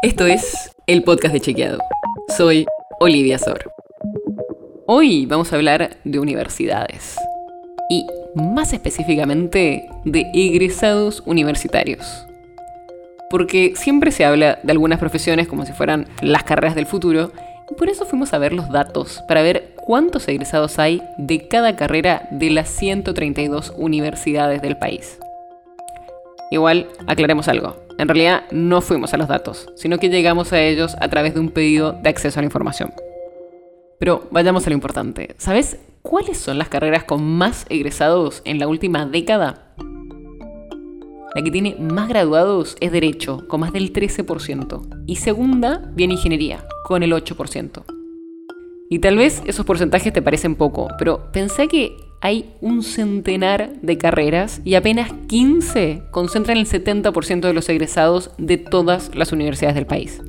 Esto es el podcast de Chequeado. Soy Olivia Sor. Hoy vamos a hablar de universidades y más específicamente de egresados universitarios. Porque siempre se habla de algunas profesiones como si fueran las carreras del futuro y por eso fuimos a ver los datos para ver cuántos egresados hay de cada carrera de las 132 universidades del país. Igual, aclaremos algo. En realidad no fuimos a los datos, sino que llegamos a ellos a través de un pedido de acceso a la información. Pero vayamos a lo importante. ¿Sabes cuáles son las carreras con más egresados en la última década? La que tiene más graduados es Derecho, con más del 13%. Y segunda viene Ingeniería, con el 8%. Y tal vez esos porcentajes te parecen poco, pero pensé que hay un centenar de carreras y apenas 15 concentran el 70% de los egresados de todas las universidades del país.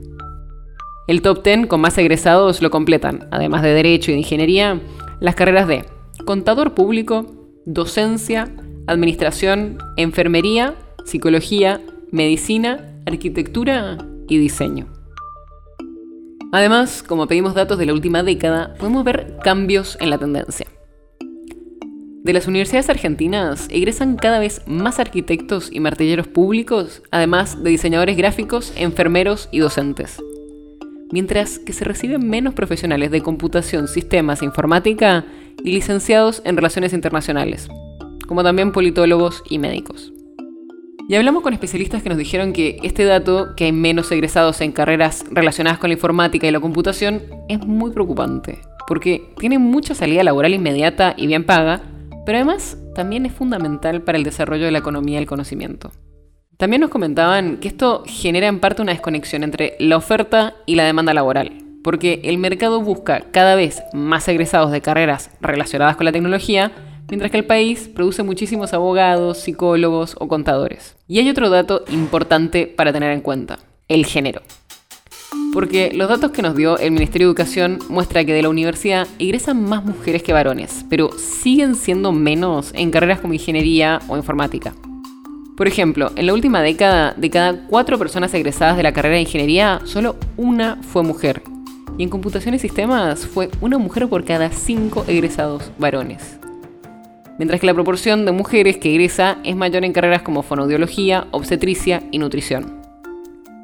El top 10 con más egresados lo completan, además de Derecho y de Ingeniería, las carreras de Contador Público, Docencia, Administración, Enfermería, Psicología, Medicina, Arquitectura y Diseño. Además, como pedimos datos de la última década, podemos ver cambios en la tendencia. De las universidades argentinas egresan cada vez más arquitectos y martilleros públicos, además de diseñadores gráficos, enfermeros y docentes. Mientras que se reciben menos profesionales de computación, sistemas e informática y licenciados en relaciones internacionales, como también politólogos y médicos. Y hablamos con especialistas que nos dijeron que este dato, que hay menos egresados en carreras relacionadas con la informática y la computación, es muy preocupante, porque tiene mucha salida laboral inmediata y bien paga, pero además también es fundamental para el desarrollo de la economía del conocimiento. También nos comentaban que esto genera en parte una desconexión entre la oferta y la demanda laboral, porque el mercado busca cada vez más egresados de carreras relacionadas con la tecnología, mientras que el país produce muchísimos abogados, psicólogos o contadores. Y hay otro dato importante para tener en cuenta, el género. Porque los datos que nos dio el Ministerio de Educación muestra que de la universidad egresan más mujeres que varones, pero siguen siendo menos en carreras como ingeniería o informática. Por ejemplo, en la última década, de cada cuatro personas egresadas de la carrera de ingeniería, solo una fue mujer. Y en computación y sistemas fue una mujer por cada cinco egresados varones mientras que la proporción de mujeres que egresa es mayor en carreras como fonoaudiología, obstetricia y nutrición.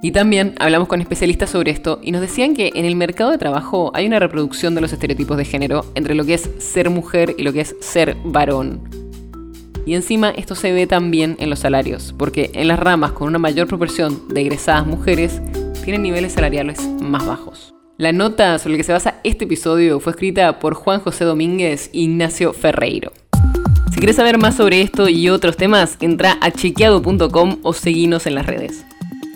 Y también hablamos con especialistas sobre esto y nos decían que en el mercado de trabajo hay una reproducción de los estereotipos de género entre lo que es ser mujer y lo que es ser varón. Y encima esto se ve también en los salarios, porque en las ramas con una mayor proporción de egresadas mujeres tienen niveles salariales más bajos. La nota sobre la que se basa este episodio fue escrita por Juan José Domínguez e Ignacio Ferreiro. Si quieres saber más sobre esto y otros temas, entra a chequeado.com o seguinos en las redes.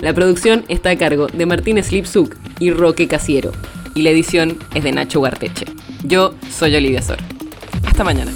La producción está a cargo de Martín Slipsuk y Roque Casiero, y la edición es de Nacho Guarteche. Yo soy Olivia Sor. Hasta mañana.